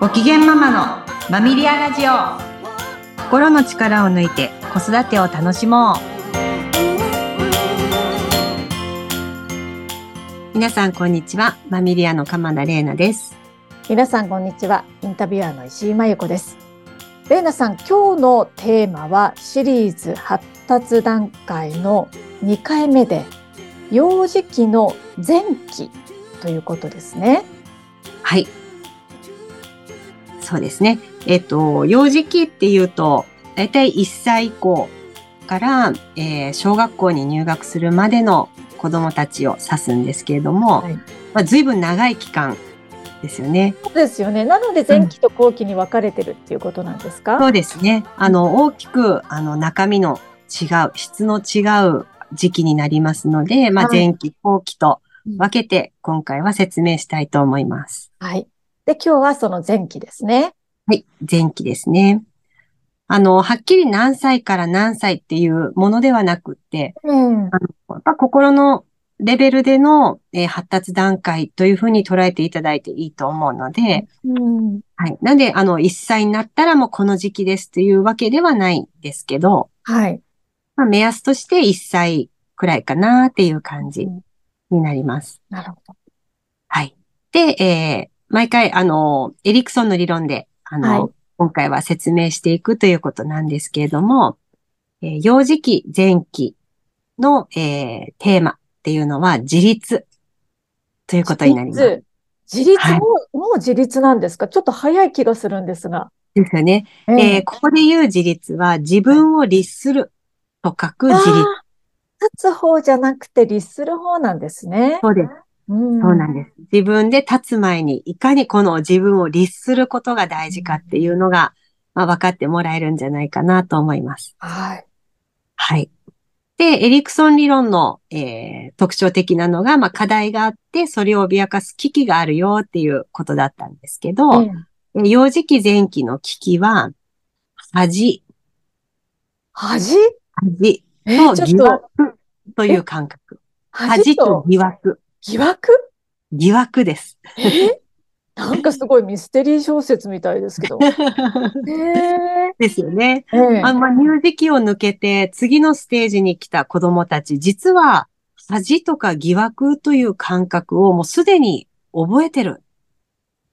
ご機嫌ママのマミリアラジオ。心の力を抜いて子育てを楽しもう。皆さんこんにちはマミリアの鎌田玲奈です。皆さんこんにちはインタビュアーの石井真由子です。玲奈さん今日のテーマはシリーズ発達段階の2回目で幼児期の前期ということですね。はいそうですね。えっと、幼児期っていうと、だいたい1歳以降から、えー、小学校に入学するまでの子供たちを指すんですけれども、はい、まあ、随分長い期間ですよね。そうですよね。なので前期と後期に分かれてるっていうことなんですか、うん、そうですね。あの、大きく、あの、中身の違う、質の違う時期になりますので、まあ、前期、後期と分けて、今回は説明したいと思います。はい。で、今日はその前期ですね。はい、前期ですね。あの、はっきり何歳から何歳っていうものではなくって、うん、あのやっぱ心のレベルでの、えー、発達段階というふうに捉えていただいていいと思うので、うん、はい。なんで、あの、1歳になったらもうこの時期ですというわけではないんですけど、はい。まあ、目安として1歳くらいかなっていう感じになります。なるほど。はい。で、えー、毎回、あの、エリクソンの理論で、あの、はい、今回は説明していくということなんですけれども、えー、幼児期、前期の、えー、テーマっていうのは自立ということになります。自立？も、はい、もう自立なんですか？ちょっと早い気がするんですが。ですよね。えー、えー、ここで言う自立は自分を律すると書く自立。立つ方じゃなくて律する方なんですね。そうです。そうなんです。自分で立つ前に、いかにこの自分を律することが大事かっていうのが、まあ、分かってもらえるんじゃないかなと思います。はい。はい。で、エリクソン理論の、えー、特徴的なのが、まあ、課題があって、それを脅かす危機があるよっていうことだったんですけど、うん、幼児期前期の危機は、恥。恥？恥と疑惑という感覚。恥と疑惑。疑惑？疑惑です。え？なんかすごいミステリー小説みたいですけど。ですよね。えー、あまあ、乳児期を抜けて次のステージに来た子供たち、実は恥とか疑惑という感覚をもうすでに覚えてる。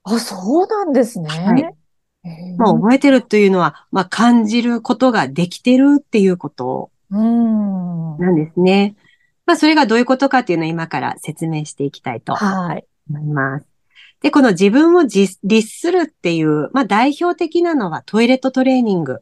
あ、そうなんですね。はい。まあ、覚えてるというのは、まあ、感じることができてるっていうことなんですね。まあ、それがどういうことかっていうのを今から説明していきたいと思います。で、この自分を律するっていう、まあ、代表的なのはトイレットトレーニング。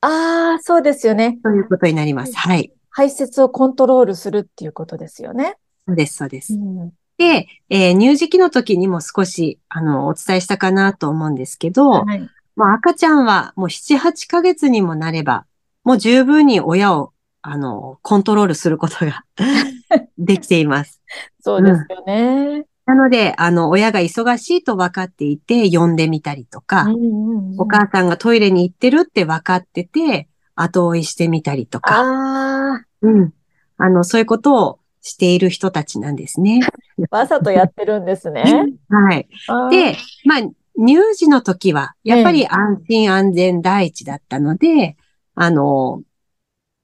ああ、そうですよね。ということになります。はい。排泄をコントロールするっていうことですよね。そうです、そうです。うん、で、えー、乳児期の時にも少し、あの、お伝えしたかなと思うんですけど、はい、もう赤ちゃんはもう7、8ヶ月にもなれば、もう十分に親をあの、コントロールすることが できています。そうですよね、うん。なので、あの、親が忙しいと分かっていて、呼んでみたりとか、うんうんうん、お母さんがトイレに行ってるって分かってて、後追いしてみたりとか。あうん。あの、そういうことをしている人たちなんですね。わざとやってるんですね。はい。で、まあ、乳児の時は、やっぱり安心安全第一だったので、あの、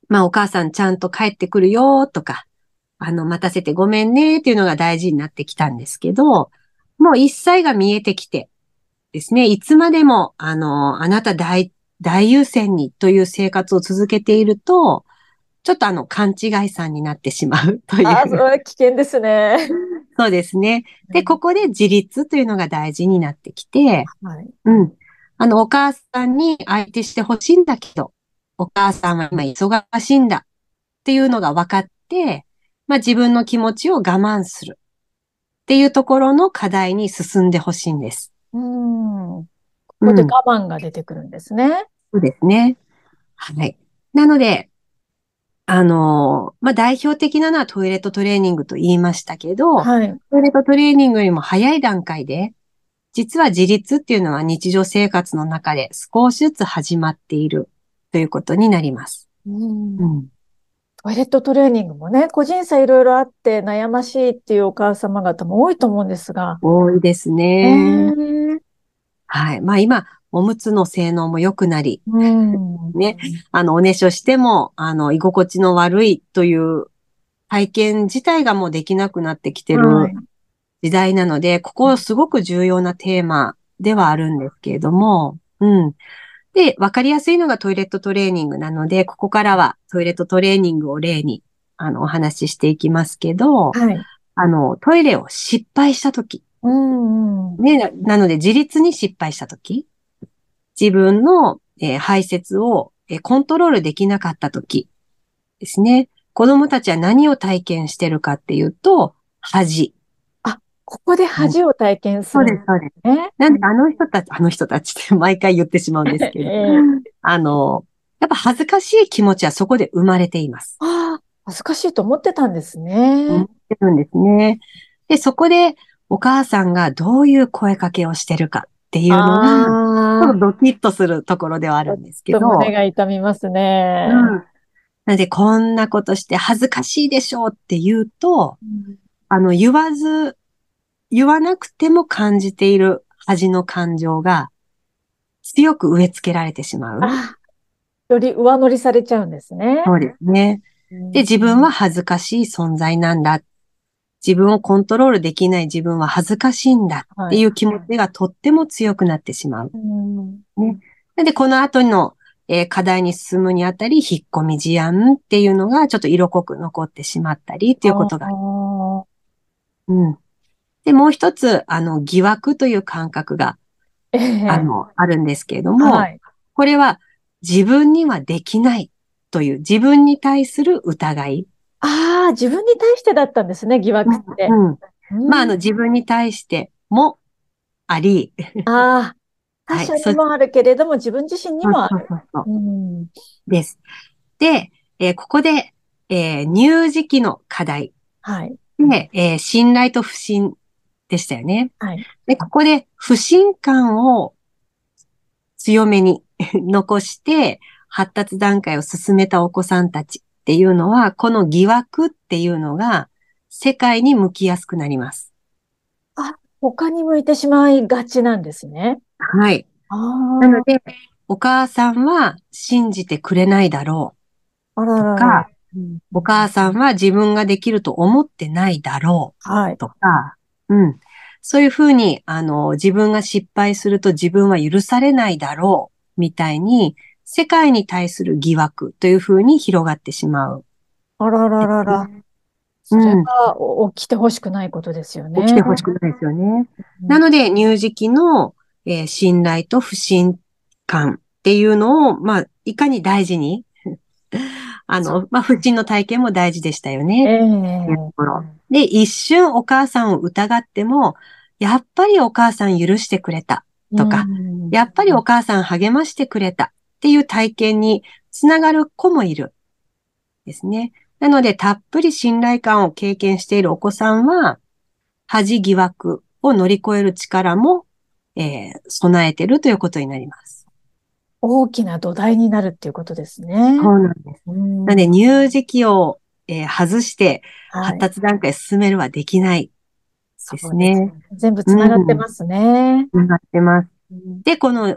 まあお母さんちゃんと帰ってくるよとか、あの、待たせてごめんねっていうのが大事になってきたんですけど、もう一切が見えてきてですね、いつまでも、あの、あなた大、大優先にという生活を続けていると、ちょっとあの、勘違いさんになってしまうという。あ、それは危険ですね。そうですね。で、ここで自立というのが大事になってきて、はい、うん。あの、お母さんに相手してほしいんだけど、お母さんは今忙しいんだっていうのが分かって、まあ自分の気持ちを我慢するっていうところの課題に進んでほしいんです。うん。ここで我慢が出てくるんですね。うん、そうですね。はい。なので、あの、まあ、代表的なのはトイレットトレーニングと言いましたけど、はい、トイレットトレーニングよりも早い段階で、実は自立っていうのは日常生活の中で少しずつ始まっているということになります。うん、うん、トイレットトレーニングもね、個人差いろいろあって悩ましいっていうお母様方も多いと思うんですが。多いですね。はい。まあ今、おむつの性能も良くなり、うん。ね。あの、おねしょしても、あの、居心地の悪いという体験自体がもうできなくなってきてるはい時代なので、ここすごく重要なテーマではあるんですけれども、うん。で、わかりやすいのがトイレットトレーニングなので、ここからはトイレットトレーニングを例に、あの、お話ししていきますけど、はい。あの、トイレを失敗したとき、うん。うん。ね、ななので自立に失敗したとき、自分の、えー排泄を、えーコントロールできなかったときですね。子供たちは何を体験してるかっていうと、恥。ここで恥を体験するそうです、そうです。ね。なんで、あの人たち、あの人たちって毎回言ってしまうんですけど、ええあの、やっぱ恥ずかしい気持ちはそこで生まれています。ああ、恥ずかしいと思ってたんです思ねっ。てるんですね。で、そこでお母さんがどういう声かけをしてるかっていうのが、ドキッとするところではあるんですけど、胸が痛みますね。うん。なので、こんなことして恥ずかしいでしょうって言うと、うんあの、言わず、言わなくても感じている恥の感情が強く植え付けられてしまう。あより上乗りされちゃうんですね。そうですね。で、自分は恥ずかしい存在なんだ。自分をコントロールできない自分は恥ずかしいんだっていう気持ちがとっても強くなってしまう。うんで、この後の、えー課題に進むにあたり、引っ込み思案っていうのがちょっと色濃く残ってしまったりっていうことがあ。ーうん。で、もう一つ、あの、疑惑という感覚が、ええあの、あるんですけれども、はい。これは自分にはできないという自分に対する疑い。ああ、自分に対してだったんですね、疑惑って。うん。うんまあ、あの、自分に対してもあり、ああ、はい他者にもあるけれども、自分自身にもある。そうそうそううんです。で、えーここで、えー乳児期の課題はい。で、えー信頼と不信でしたよね。はい。で、ここで不信感を強めに 残して発達段階を進めたお子さんたちっていうのは、この疑惑っていうのが世界に向きやすくなります。他に向いてしまいがちなんですね。はい。あなので、お母さんは信じてくれないだろあ、あらららうとか、うんお母さんは自分ができると思ってないだろはい。うとか、うん。そういうふうに、あの、自分が失敗すると自分は許されないだろう、みたいに、世界に対する疑惑というふうに広がってしまう。あらららら。それがお起きてほしくないことですよね。起きてほしくないですよね。うんなので、乳児期の、えー信頼と不信感っていうのを、まあ、いかに大事に、あの、まあ、不信の体験も大事でしたよえね。えところで、一瞬お母さんを疑っても、やっぱりお母さん許してくれた。とかうんやっぱりお母さん励ましてくれたっていう体験につながる子もいる。ですね。なので、たっぷり信頼感を経験しているお子さんは、恥疑惑を乗り越える力も、えー備えてるということになります。大きな土台になるっていうことですね。そうなんです。うんなので、乳児期を、えー外してはい発達段階進めるはできない。ですねそうです全部つながってますね。なってます。うんで、この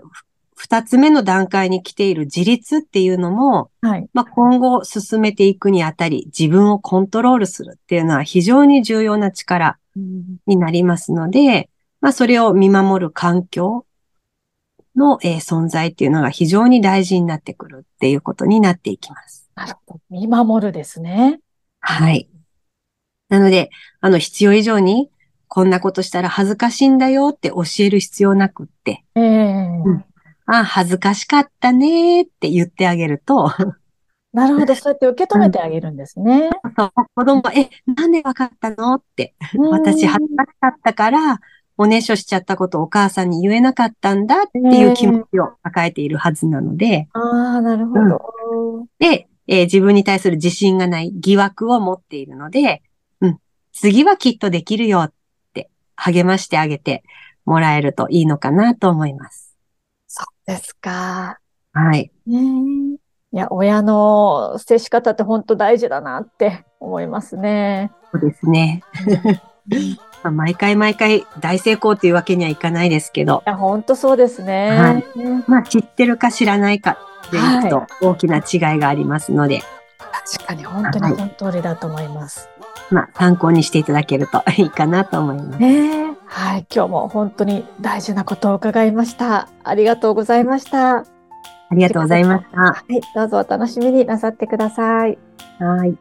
二つ目の段階に来ている自立っていうのも、はい。まあ、今後進めていくにあたり、自分をコントロールするっていうのは非常に重要な力うんになりますので、まあ、それを見守る環境の、えー存在っていうのが非常に大事になってくるっていうことになっていきます。なるほど。見守るですね。はい。なので、あの、必要以上に、こんなことしたら恥ずかしいんだよって教える必要なくって、ええうんあ、恥ずかしかったねーって言ってあげると、なるほど。そうやって受け止めてあげるんですね。そう子供は、え、なんでわかったのって、私うん恥ずかしかったから、おねしょしちゃったことをお母さんに言えなかったんだっていう気持ちを抱えているはずなので、ああ、なるほど。で、えー自分に対する自信がない疑惑を持っているので、うん、次はきっとできるよって励ましてあげてもらえるといいのかなと思います。そうですか。はい。ねえいや、親の接し方って本当大事だなって思いますね。そうですね。まあ、毎回毎回大成功というわけにはいかないですけど。いや、本当そうですね。はい。まあ、知ってるか知らないかでいくと大きな違いがありますので。確かに本当に本通りだと思います。はい、まあ、参考にしていただけるといいかなと思います。ねはい。今日も本当に大事なことを伺いました。ありがとうございました。ありがとうございました。はい。どうぞお楽しみになさってください。はい。